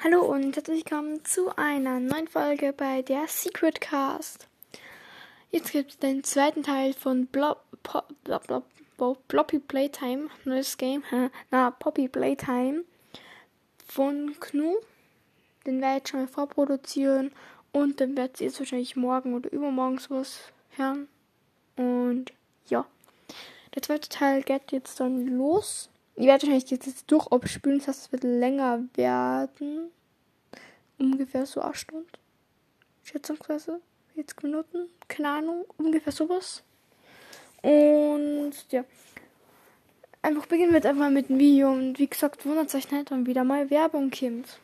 Hallo und herzlich willkommen zu einer neuen Folge bei der Secret Cast. Jetzt gibt es den zweiten Teil von Blob, Pop, Blob, Blob, Blob, Bloppy Playtime, neues Game, na, Poppy Playtime von Knu. Den werde ich schon mal vorproduzieren und dann werdet ihr jetzt wahrscheinlich morgen oder übermorgen sowas hören. Und ja, der zweite Teil geht jetzt dann los. Ich werde wahrscheinlich jetzt, jetzt durch abspülen, das heißt, es wird länger werden. Ungefähr so 8 Stunden. Schätzungsweise. 40 Minuten. Keine Ahnung. Ungefähr sowas. Und ja. Einfach beginnen wir jetzt einfach mit dem Video. Und wie gesagt, wundert euch nicht, wenn wieder mal Werbung kommt.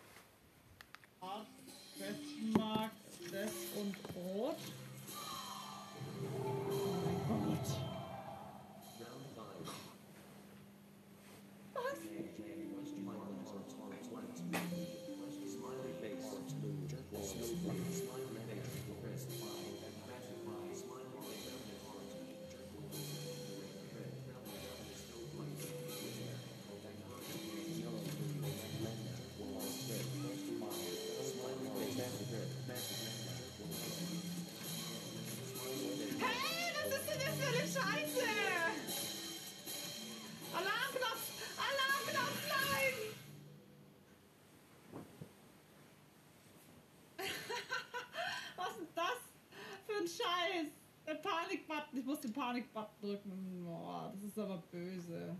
Panikbutton. Drücken. Boah, das ist aber böse.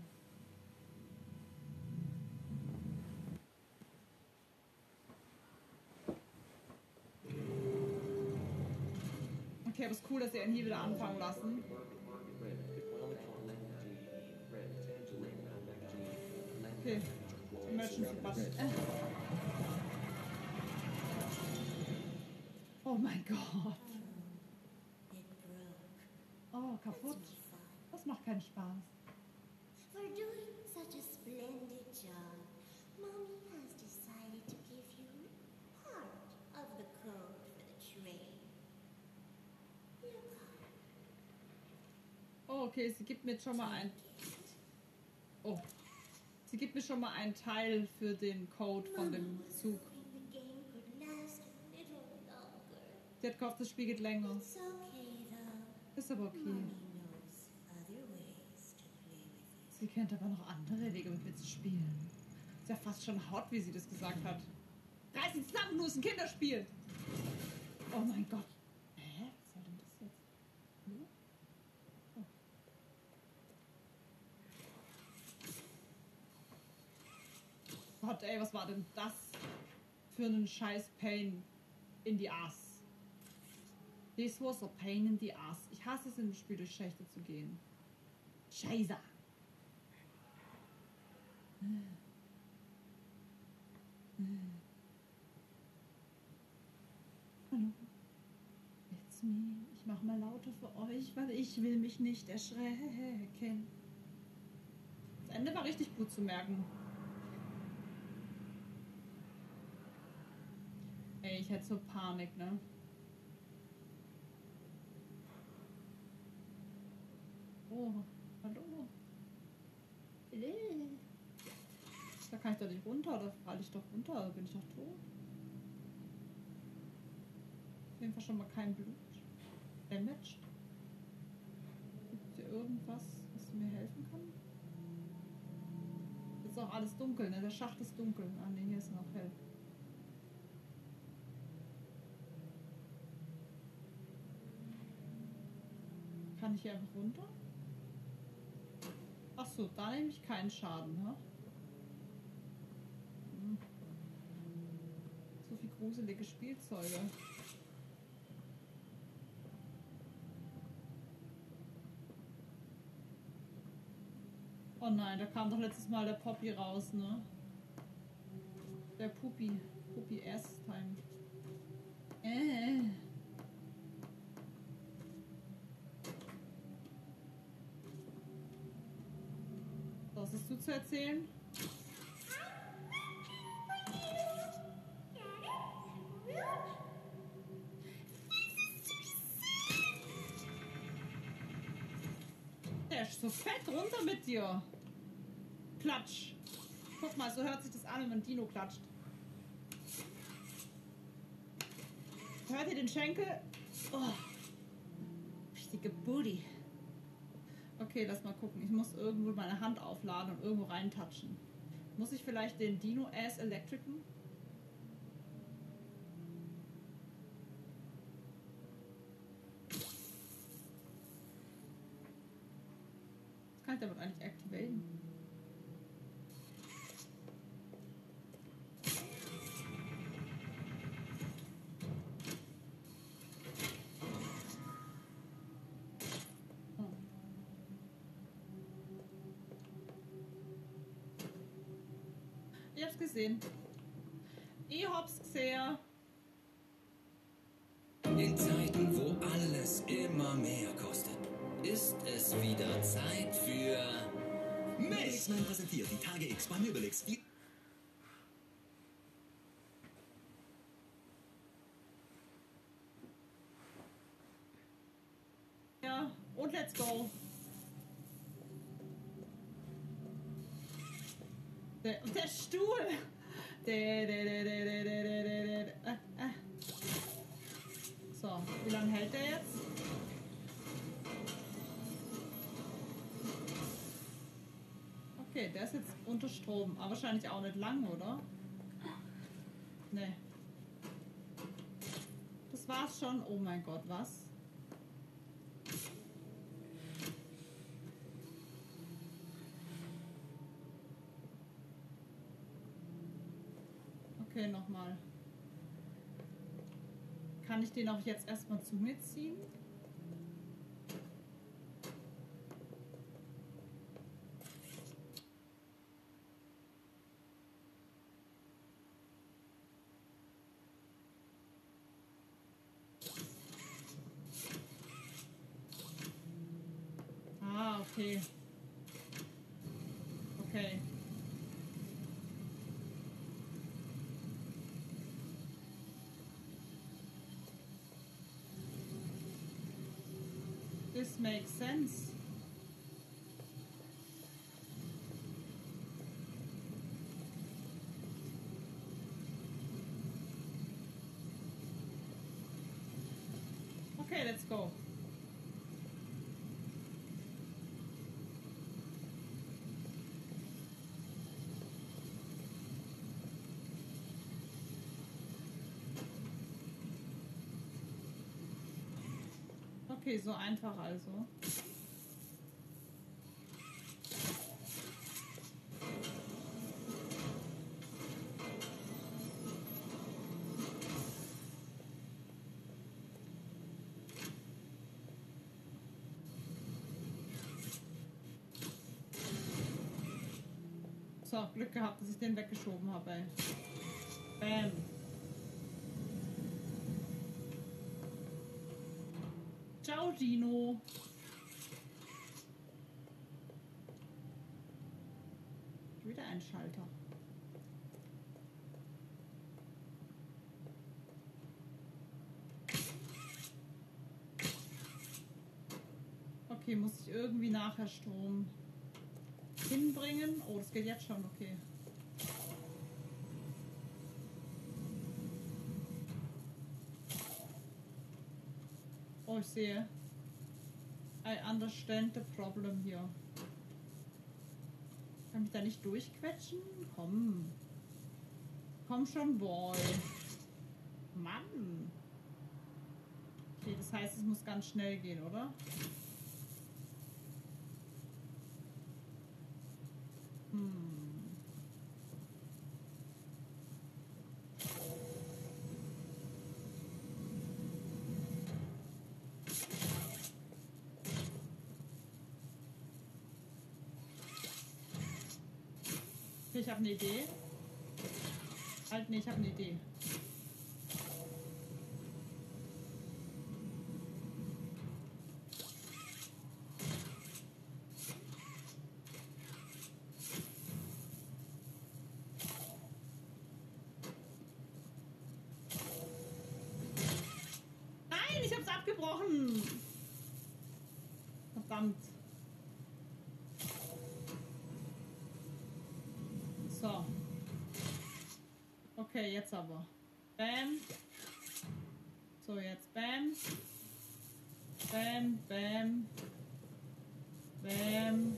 Okay, aber ist cool, dass sie ihn hier wieder anfangen lassen. Okay. Emergency Button. Oh mein Gott. Oh, kaputt. Das macht keinen Spaß. For doing such a splendid job, Mommy has decided to give you part of the code for the train. Look on Oh, okay, sie gibt mir jetzt schon mal ein. Oh. Sie gibt mir schon mal einen Teil für den Code von dem Zug. Sie hat gehofft, das Spiel geht länger. Ist aber okay. Sie kennt aber noch andere Wege, mit mir zu spielen. Ist ja fast schon hot, wie sie das gesagt hat. Reiß dich zusammen, nur ist ein Kinderspiel. Oh mein Gott. Hä? Was soll denn das jetzt? Hm? Oh. Gott, ey, was war denn das für einen scheiß Pain in die Ass? This was a pain in the ass. Ich hasse es, in dem Spiel durch Schächte zu gehen. Scheiße. Hallo. It's me. Ich mache mal lauter für euch, weil ich will mich nicht erschrecken. Das Ende war richtig gut zu merken. Ey, ich hätte so Panik, ne? Oh, hallo. Äh. Da kann ich doch nicht runter, da falle ich doch runter, bin ich doch tot. Auf jeden Fall schon mal kein Blut. Damaged. Gibt es hier irgendwas, was mir helfen kann? Ist auch alles dunkel, ne? Der Schacht ist dunkel. Ah ne, hier ist noch hell. Kann ich hier einfach runter? Ach so, da nehme ich keinen Schaden, ne? Hm. So viel gruselige Spielzeuge. Oh nein, da kam doch letztes Mal der Poppy raus, ne? Der Puppy. Puppy S-Time. Äh. Zu erzählen? Der ist so fett runter mit dir. Klatsch. Guck mal, so hört sich das an, wenn Dino klatscht. Hört ihr den Schenkel? Oh. Richtige Booty. Okay, lass mal gucken. Ich muss irgendwo meine Hand aufladen und irgendwo reintatschen. Muss ich vielleicht den Dino Ass Electricen? Kann ich damit eigentlich aktivieren? Ich hab's gesehen. Ich hab's gesehen. In Zeiten, wo alles immer mehr kostet, ist es wieder Zeit für Mix. Man präsentiert die Tage X bei Möbelix. Ja, und let's go. Der, der Stuhl. Der, der, der, der, der, der, der, der, der. Äh, äh. So, wie lange hält der jetzt? Okay, der ist jetzt unter Strom, aber wahrscheinlich auch nicht lang, oder? Nee. Das war's schon. Oh mein Gott, was? Okay, nochmal. Kann ich den auch jetzt erstmal zu mir ziehen? Ah, okay. Okay. Makes sense. Okay, so einfach also. So, Glück gehabt, dass ich den weggeschoben habe. Bam. Ciao, Gino. Wieder ein Schalter. Okay, muss ich irgendwie nachher Strom hinbringen? Oh, das geht jetzt schon, okay. Ich sehe. I understand the problem hier. Kann mich da nicht durchquetschen? Komm. Komm schon, Boy. Mann. Okay, das heißt, es muss ganz schnell gehen, oder? Hm. Ich habe eine Idee. Halt, nee, ich habe eine Idee. Nein, ich hab's abgebrochen. Verdammt. So. Okay, jetzt aber. Bam. So, jetzt Bam. Bam, Bam. Bam.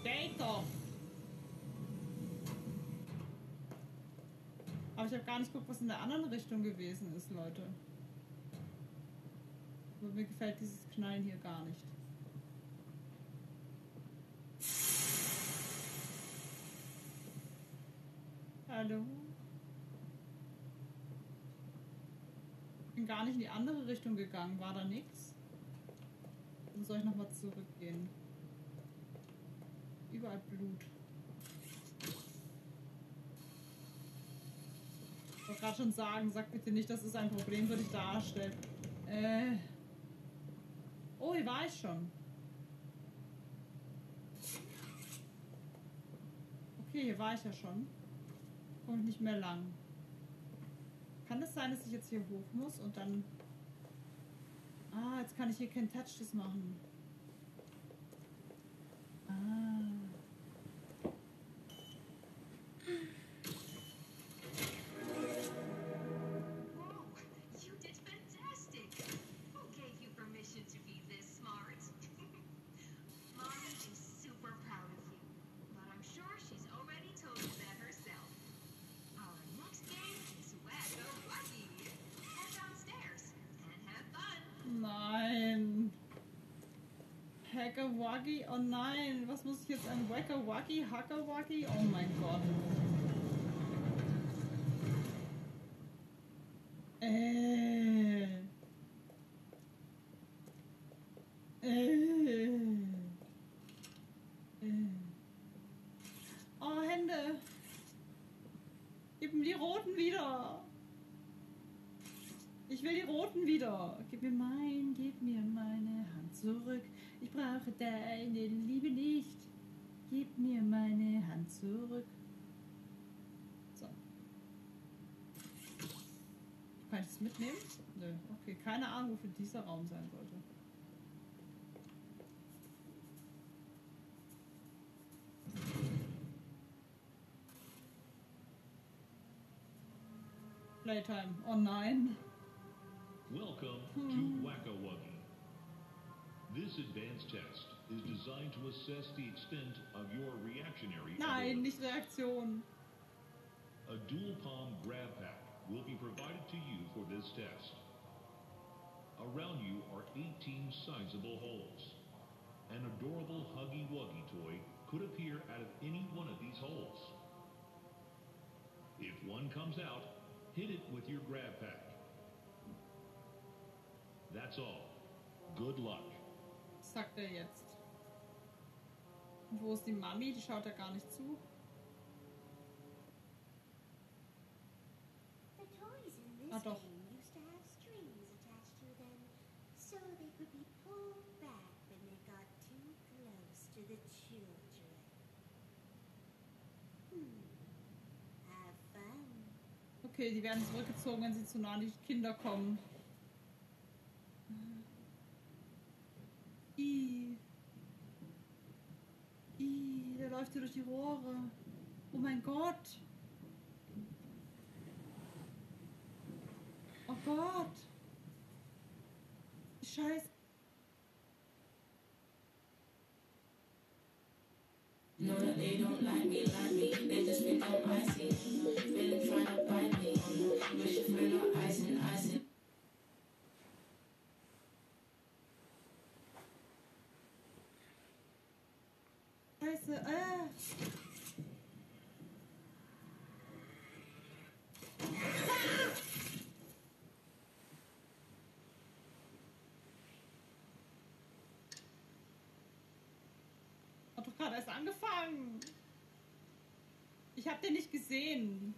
Steht doch! Aber ich habe gar nicht geguckt, was in der anderen Richtung gewesen ist, Leute. Aber mir gefällt dieses Knallen hier gar nicht. Hallo? Bin gar nicht in die andere Richtung gegangen. War da nichts? Dann soll ich nochmal zurückgehen. Überall Blut. Ich wollte gerade schon sagen, sag bitte nicht, dass es ein Problem für dich darstellt. Äh. Oh, hier war ich schon. Okay, hier war ich ja schon. Und nicht mehr lang. Kann es sein, dass ich jetzt hier hoch muss und dann. Ah, jetzt kann ich hier kein Touch das machen. Ah. Hacker Wuggy, oh nein, was muss ich jetzt ein Wacker Wuggy, Hacker Wuggy? Oh mein Gott. Äh. Äh. Äh. Oh, Hände. Gib mir die roten wieder. Ich will die roten wieder. Gib mir mein, gib mir meine Hand zurück. Ich brauche deine Liebe nicht. Gib mir meine Hand zurück. So. Kann ich das mitnehmen? Nö. Okay, keine Ahnung, wofür dieser Raum sein sollte. Playtime. Oh nein. Welcome to hmm. Wacka Wuggy. This advanced test is designed to assess the extent of your reactionary Nein, nicht Reaktion. A dual palm grab pack will be provided to you for this test. Around you are 18 sizable holes. An adorable Huggy Wuggy toy could appear out of any one of these holes. If one comes out, hit it with your grab pack. That's all. Good luck. Was sagt er jetzt? Und wo ist die Mami? Die schaut ja gar nicht zu. The toys in this Ah, doch. game used to have strings attached to them, so they could be pulled back when they got too close to the children. Hmm. Have fun. Okay, die werden zurückgezogen, wenn sie zu nah an die Kinder kommen. I. I, der läuft hier durch die Rohre. Oh mein Gott. Oh Gott. Scheiße. That they don't like me, like me. They just think I'm icy. Been trying to bite me. Wish Scheiße. Äh. Hat doch gerade erst angefangen. Ich hab den nicht gesehen.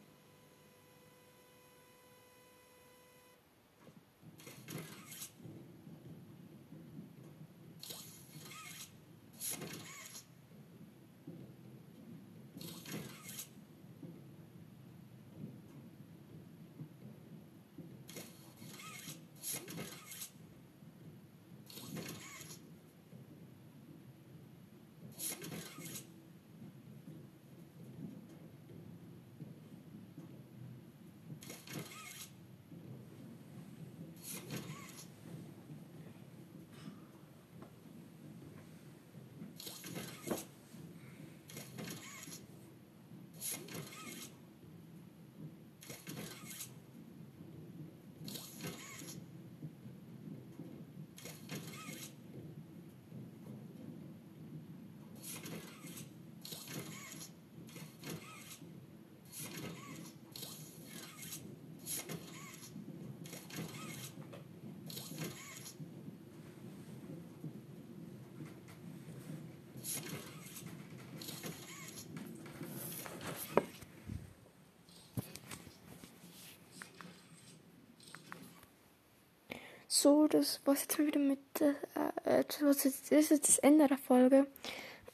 So, das war's jetzt mal wieder mit, äh, das ist jetzt das Ende der Folge.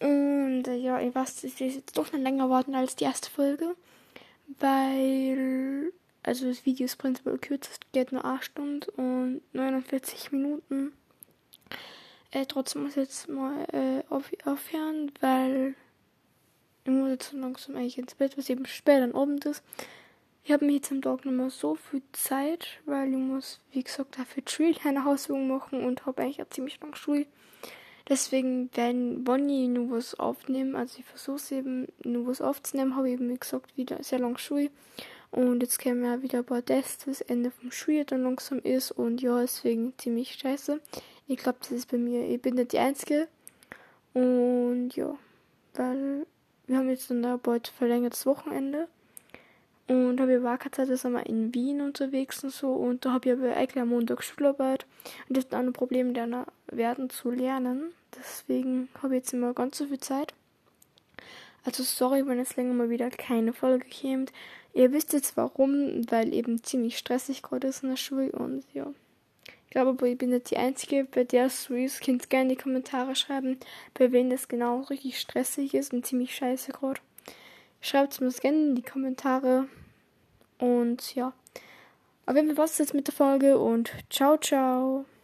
Und äh, ja, ich weiß, es ist jetzt doch noch länger geworden als die erste Folge, weil, also das Video ist prinzipiell kürzer, geht nur 8 Stunden und 49 Minuten. Äh, trotzdem muss ich jetzt mal äh, auf, aufhören, weil ich muss jetzt langsam eigentlich ins Bett, was eben spät am Abend ist. Ich habe mir jetzt am Tag nicht mehr so viel Zeit, weil ich muss, wie gesagt, dafür Schule eine Hausübung machen und habe eigentlich auch ziemlich lange Schule. Deswegen, wenn, ich nur was aufnehme, also ich versuche es eben nur was aufzunehmen, habe ich eben, wie gesagt, wieder sehr lange Schule. Und jetzt kämen ja wieder ein paar Tests, das Ende vom Schuljahr dann langsam ist. Und ja, deswegen ziemlich scheiße. Ich glaube, das ist bei mir, ich bin nicht die Einzige. Und ja, weil wir haben jetzt dann bald verlängertes Wochenende. Und habe ich Wahlkarte, da sind wir in Wien unterwegs und so. Und da habe ich aber eigentlich am Montag Schularbeit. Und das ist auch ein Problem, lernen werden zu lernen. Deswegen habe ich jetzt immer ganz so viel Zeit. Also sorry, wenn jetzt länger mal wieder keine Folge kommt. Ihr wisst jetzt warum, weil eben ziemlich stressig gerade ist in der Schule und ja. Ich glaube aber, ich bin nicht die Einzige, bei der es so ist. Könnt gerne in die Kommentare schreiben, bei wem das genau richtig stressig ist und ziemlich scheiße gerade. Schreibt es mir gerne in die Kommentare. Und ja. Auf jeden Fall was jetzt mit der Folge und ciao, ciao.